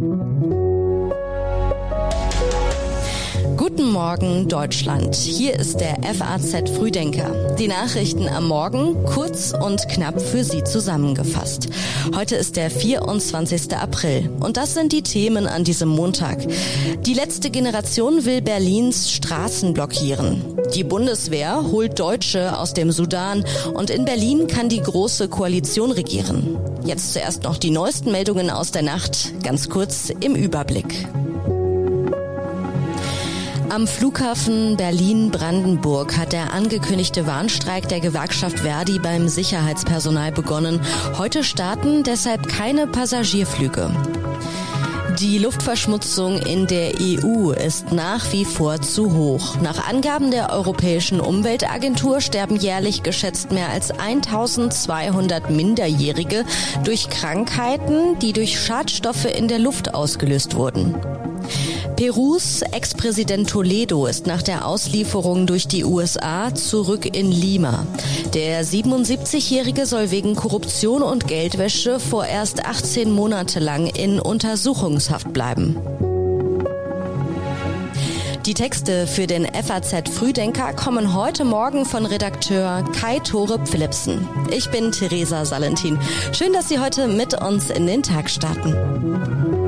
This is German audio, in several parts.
Thank you. Guten Morgen Deutschland. Hier ist der FAZ Frühdenker. Die Nachrichten am Morgen kurz und knapp für Sie zusammengefasst. Heute ist der 24. April und das sind die Themen an diesem Montag. Die letzte Generation will Berlins Straßen blockieren. Die Bundeswehr holt Deutsche aus dem Sudan und in Berlin kann die große Koalition regieren. Jetzt zuerst noch die neuesten Meldungen aus der Nacht, ganz kurz im Überblick. Am Flughafen Berlin-Brandenburg hat der angekündigte Warnstreik der Gewerkschaft Verdi beim Sicherheitspersonal begonnen. Heute starten deshalb keine Passagierflüge. Die Luftverschmutzung in der EU ist nach wie vor zu hoch. Nach Angaben der Europäischen Umweltagentur sterben jährlich geschätzt mehr als 1200 Minderjährige durch Krankheiten, die durch Schadstoffe in der Luft ausgelöst wurden. Perus Ex-Präsident Toledo ist nach der Auslieferung durch die USA zurück in Lima. Der 77-Jährige soll wegen Korruption und Geldwäsche vorerst 18 Monate lang in Untersuchungshaft bleiben. Die Texte für den FAZ Frühdenker kommen heute Morgen von Redakteur Kai Tore Philipsen. Ich bin Theresa Salentin. Schön, dass Sie heute mit uns in den Tag starten.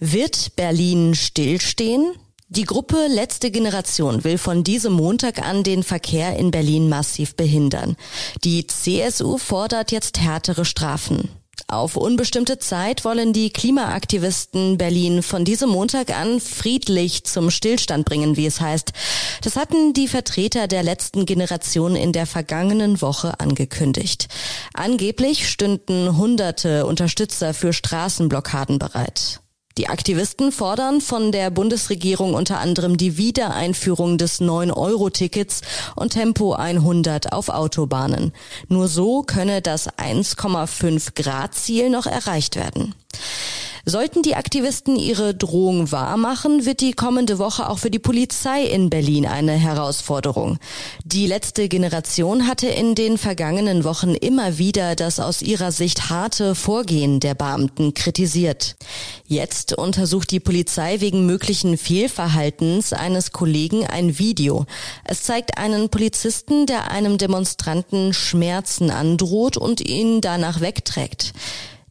Wird Berlin stillstehen? Die Gruppe Letzte Generation will von diesem Montag an den Verkehr in Berlin massiv behindern. Die CSU fordert jetzt härtere Strafen. Auf unbestimmte Zeit wollen die Klimaaktivisten Berlin von diesem Montag an friedlich zum Stillstand bringen, wie es heißt. Das hatten die Vertreter der letzten Generation in der vergangenen Woche angekündigt. Angeblich stünden hunderte Unterstützer für Straßenblockaden bereit. Die Aktivisten fordern von der Bundesregierung unter anderem die Wiedereinführung des 9-Euro-Tickets und Tempo 100 auf Autobahnen. Nur so könne das 1,5 Grad Ziel noch erreicht werden. Sollten die Aktivisten ihre Drohung wahrmachen, wird die kommende Woche auch für die Polizei in Berlin eine Herausforderung. Die letzte Generation hatte in den vergangenen Wochen immer wieder das aus ihrer Sicht harte Vorgehen der Beamten kritisiert. Jetzt untersucht die Polizei wegen möglichen Fehlverhaltens eines Kollegen ein Video. Es zeigt einen Polizisten, der einem Demonstranten Schmerzen androht und ihn danach wegträgt.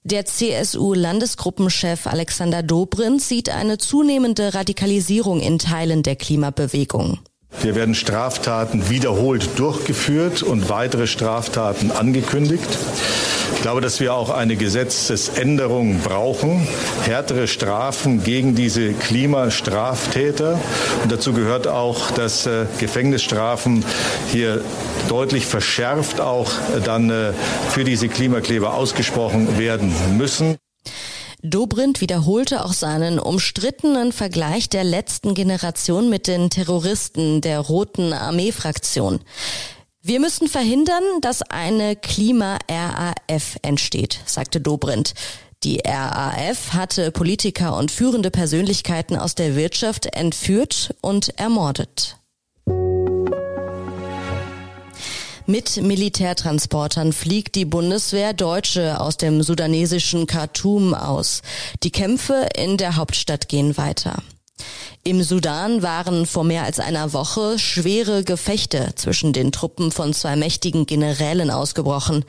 Der CSU-Landesgruppenchef Alexander Dobrindt sieht eine zunehmende Radikalisierung in Teilen der Klimabewegung. Hier werden Straftaten wiederholt durchgeführt und weitere Straftaten angekündigt. Ich glaube, dass wir auch eine Gesetzesänderung brauchen, härtere Strafen gegen diese Klimastraftäter. Und dazu gehört auch, dass äh, Gefängnisstrafen hier deutlich verschärft auch äh, dann äh, für diese Klimakleber ausgesprochen werden müssen. Dobrindt wiederholte auch seinen umstrittenen Vergleich der letzten Generation mit den Terroristen der Roten Armee-Fraktion. Wir müssen verhindern, dass eine Klima-RAF entsteht, sagte Dobrindt. Die RAF hatte Politiker und führende Persönlichkeiten aus der Wirtschaft entführt und ermordet. Mit Militärtransportern fliegt die Bundeswehr Deutsche aus dem sudanesischen Khartoum aus. Die Kämpfe in der Hauptstadt gehen weiter. Im Sudan waren vor mehr als einer Woche schwere Gefechte zwischen den Truppen von zwei mächtigen Generälen ausgebrochen.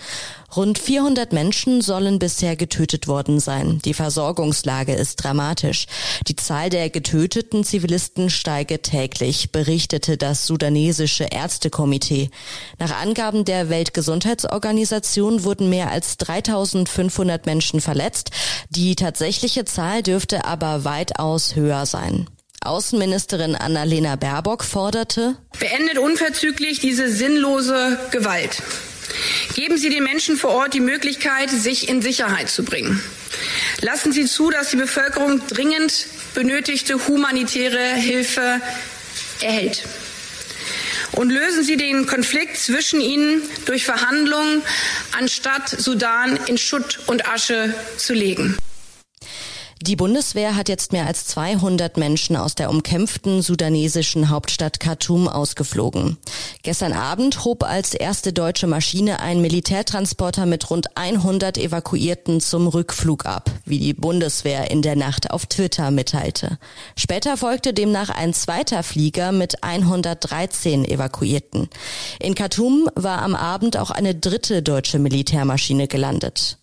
Rund 400 Menschen sollen bisher getötet worden sein. Die Versorgungslage ist dramatisch. Die Zahl der getöteten Zivilisten steige täglich, berichtete das sudanesische Ärztekomitee. Nach Angaben der Weltgesundheitsorganisation wurden mehr als 3500 Menschen verletzt. Die tatsächliche Zahl dürfte aber weitaus höher sein. Außenministerin Annalena Baerbock forderte, Beendet unverzüglich diese sinnlose Gewalt. Geben Sie den Menschen vor Ort die Möglichkeit, sich in Sicherheit zu bringen. Lassen Sie zu, dass die Bevölkerung dringend benötigte humanitäre Hilfe erhält. Und lösen Sie den Konflikt zwischen ihnen durch Verhandlungen, anstatt Sudan in Schutt und Asche zu legen. Die Bundeswehr hat jetzt mehr als 200 Menschen aus der umkämpften sudanesischen Hauptstadt Khartoum ausgeflogen. Gestern Abend hob als erste deutsche Maschine ein Militärtransporter mit rund 100 Evakuierten zum Rückflug ab, wie die Bundeswehr in der Nacht auf Twitter mitteilte. Später folgte demnach ein zweiter Flieger mit 113 Evakuierten. In Khartoum war am Abend auch eine dritte deutsche Militärmaschine gelandet.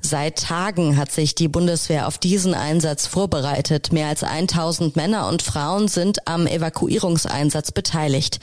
Seit Tagen hat sich die Bundeswehr auf diesen Einsatz vorbereitet. Mehr als 1000 Männer und Frauen sind am Evakuierungseinsatz beteiligt.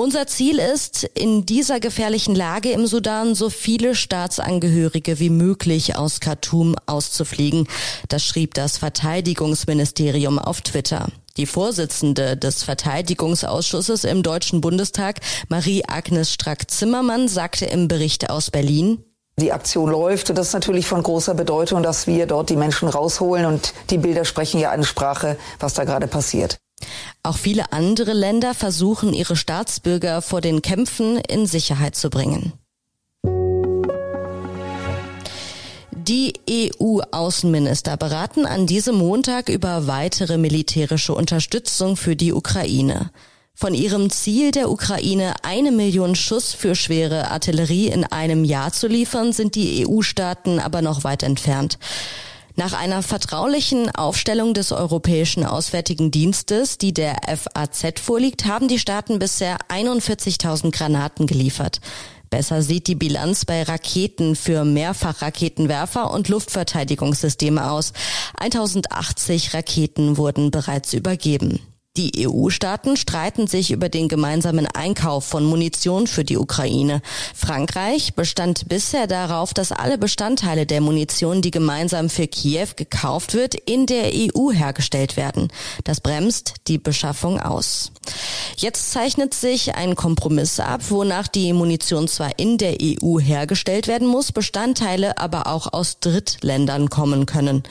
Unser Ziel ist, in dieser gefährlichen Lage im Sudan so viele Staatsangehörige wie möglich aus Khartoum auszufliegen. Das schrieb das Verteidigungsministerium auf Twitter. Die Vorsitzende des Verteidigungsausschusses im Deutschen Bundestag, Marie-Agnes Strack-Zimmermann, sagte im Bericht aus Berlin, die Aktion läuft. Und das ist natürlich von großer Bedeutung, dass wir dort die Menschen rausholen. Und die Bilder sprechen ja eine Sprache, was da gerade passiert. Auch viele andere Länder versuchen, ihre Staatsbürger vor den Kämpfen in Sicherheit zu bringen. Die EU-Außenminister beraten an diesem Montag über weitere militärische Unterstützung für die Ukraine. Von ihrem Ziel der Ukraine, eine Million Schuss für schwere Artillerie in einem Jahr zu liefern, sind die EU-Staaten aber noch weit entfernt. Nach einer vertraulichen Aufstellung des Europäischen Auswärtigen Dienstes, die der FAZ vorliegt, haben die Staaten bisher 41.000 Granaten geliefert. Besser sieht die Bilanz bei Raketen für Mehrfachraketenwerfer und Luftverteidigungssysteme aus. 1080 Raketen wurden bereits übergeben. Die EU-Staaten streiten sich über den gemeinsamen Einkauf von Munition für die Ukraine. Frankreich bestand bisher darauf, dass alle Bestandteile der Munition, die gemeinsam für Kiew gekauft wird, in der EU hergestellt werden. Das bremst die Beschaffung aus. Jetzt zeichnet sich ein Kompromiss ab, wonach die Munition zwar in der EU hergestellt werden muss, Bestandteile aber auch aus Drittländern kommen können.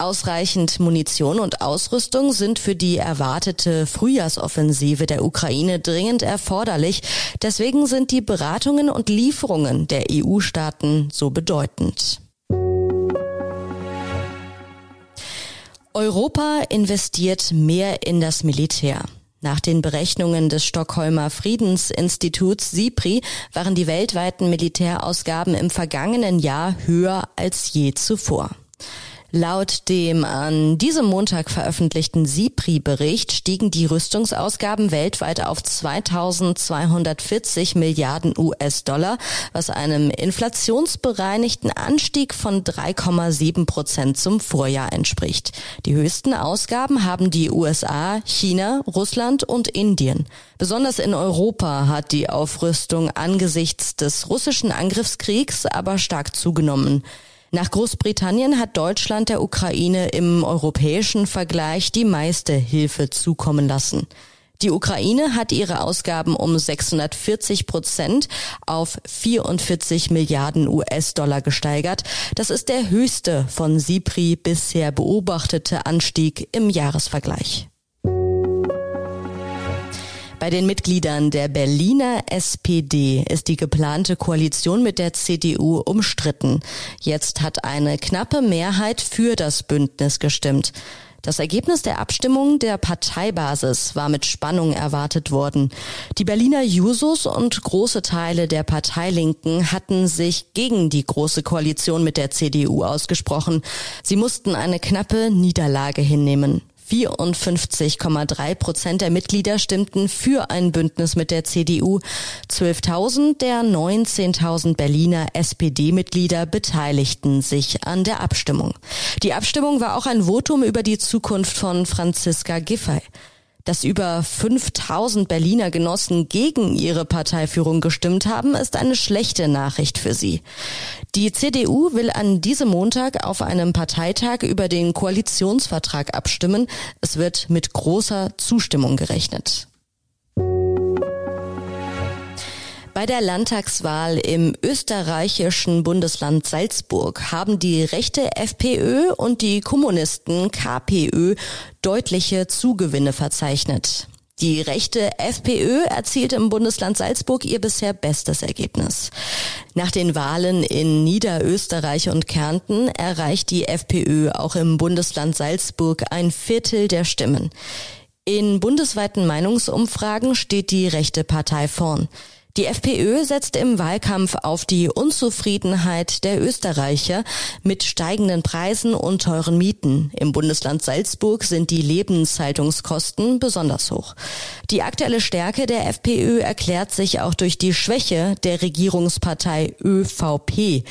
Ausreichend Munition und Ausrüstung sind für die erwartete Frühjahrsoffensive der Ukraine dringend erforderlich. Deswegen sind die Beratungen und Lieferungen der EU-Staaten so bedeutend. Europa investiert mehr in das Militär. Nach den Berechnungen des Stockholmer Friedensinstituts SIPRI waren die weltweiten Militärausgaben im vergangenen Jahr höher als je zuvor. Laut dem an diesem Montag veröffentlichten SIPRI-Bericht stiegen die Rüstungsausgaben weltweit auf 2240 Milliarden US-Dollar, was einem inflationsbereinigten Anstieg von 3,7 Prozent zum Vorjahr entspricht. Die höchsten Ausgaben haben die USA, China, Russland und Indien. Besonders in Europa hat die Aufrüstung angesichts des russischen Angriffskriegs aber stark zugenommen. Nach Großbritannien hat Deutschland der Ukraine im europäischen Vergleich die meiste Hilfe zukommen lassen. Die Ukraine hat ihre Ausgaben um 640 Prozent auf 44 Milliarden US-Dollar gesteigert. Das ist der höchste von SIPRI bisher beobachtete Anstieg im Jahresvergleich. Bei den Mitgliedern der Berliner SPD ist die geplante Koalition mit der CDU umstritten. Jetzt hat eine knappe Mehrheit für das Bündnis gestimmt. Das Ergebnis der Abstimmung der Parteibasis war mit Spannung erwartet worden. Die Berliner Jusos und große Teile der Parteilinken hatten sich gegen die große Koalition mit der CDU ausgesprochen. Sie mussten eine knappe Niederlage hinnehmen. 54,3 Prozent der Mitglieder stimmten für ein Bündnis mit der CDU. 12.000 der 19.000 Berliner SPD-Mitglieder beteiligten sich an der Abstimmung. Die Abstimmung war auch ein Votum über die Zukunft von Franziska Giffey dass über 5000 Berliner Genossen gegen ihre Parteiführung gestimmt haben, ist eine schlechte Nachricht für sie. Die CDU will an diesem Montag auf einem Parteitag über den Koalitionsvertrag abstimmen. Es wird mit großer Zustimmung gerechnet. Bei der Landtagswahl im österreichischen Bundesland Salzburg haben die rechte FPÖ und die Kommunisten KPÖ deutliche Zugewinne verzeichnet. Die rechte FPÖ erzielt im Bundesland Salzburg ihr bisher bestes Ergebnis. Nach den Wahlen in Niederösterreich und Kärnten erreicht die FPÖ auch im Bundesland Salzburg ein Viertel der Stimmen. In bundesweiten Meinungsumfragen steht die rechte Partei vorn. Die FPÖ setzt im Wahlkampf auf die Unzufriedenheit der Österreicher mit steigenden Preisen und teuren Mieten. Im Bundesland Salzburg sind die Lebenshaltungskosten besonders hoch. Die aktuelle Stärke der FPÖ erklärt sich auch durch die Schwäche der Regierungspartei ÖVP.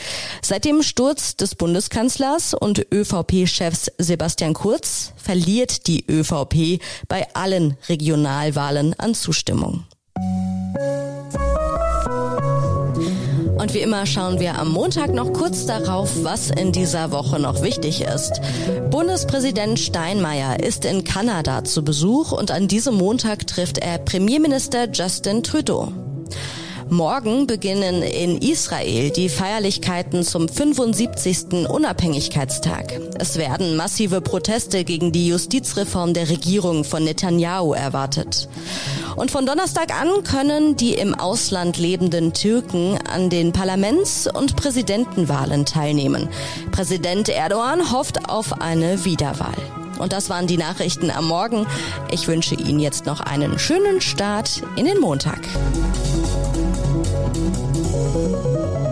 Seit dem Sturz des Bundeskanzlers und ÖVP-Chefs Sebastian Kurz verliert die ÖVP bei allen Regionalwahlen an Zustimmung. Und wie immer schauen wir am Montag noch kurz darauf, was in dieser Woche noch wichtig ist. Bundespräsident Steinmeier ist in Kanada zu Besuch und an diesem Montag trifft er Premierminister Justin Trudeau. Morgen beginnen in Israel die Feierlichkeiten zum 75. Unabhängigkeitstag. Es werden massive Proteste gegen die Justizreform der Regierung von Netanyahu erwartet. Und von Donnerstag an können die im Ausland lebenden Türken an den Parlaments- und Präsidentenwahlen teilnehmen. Präsident Erdogan hofft auf eine Wiederwahl. Und das waren die Nachrichten am Morgen. Ich wünsche Ihnen jetzt noch einen schönen Start in den Montag. Música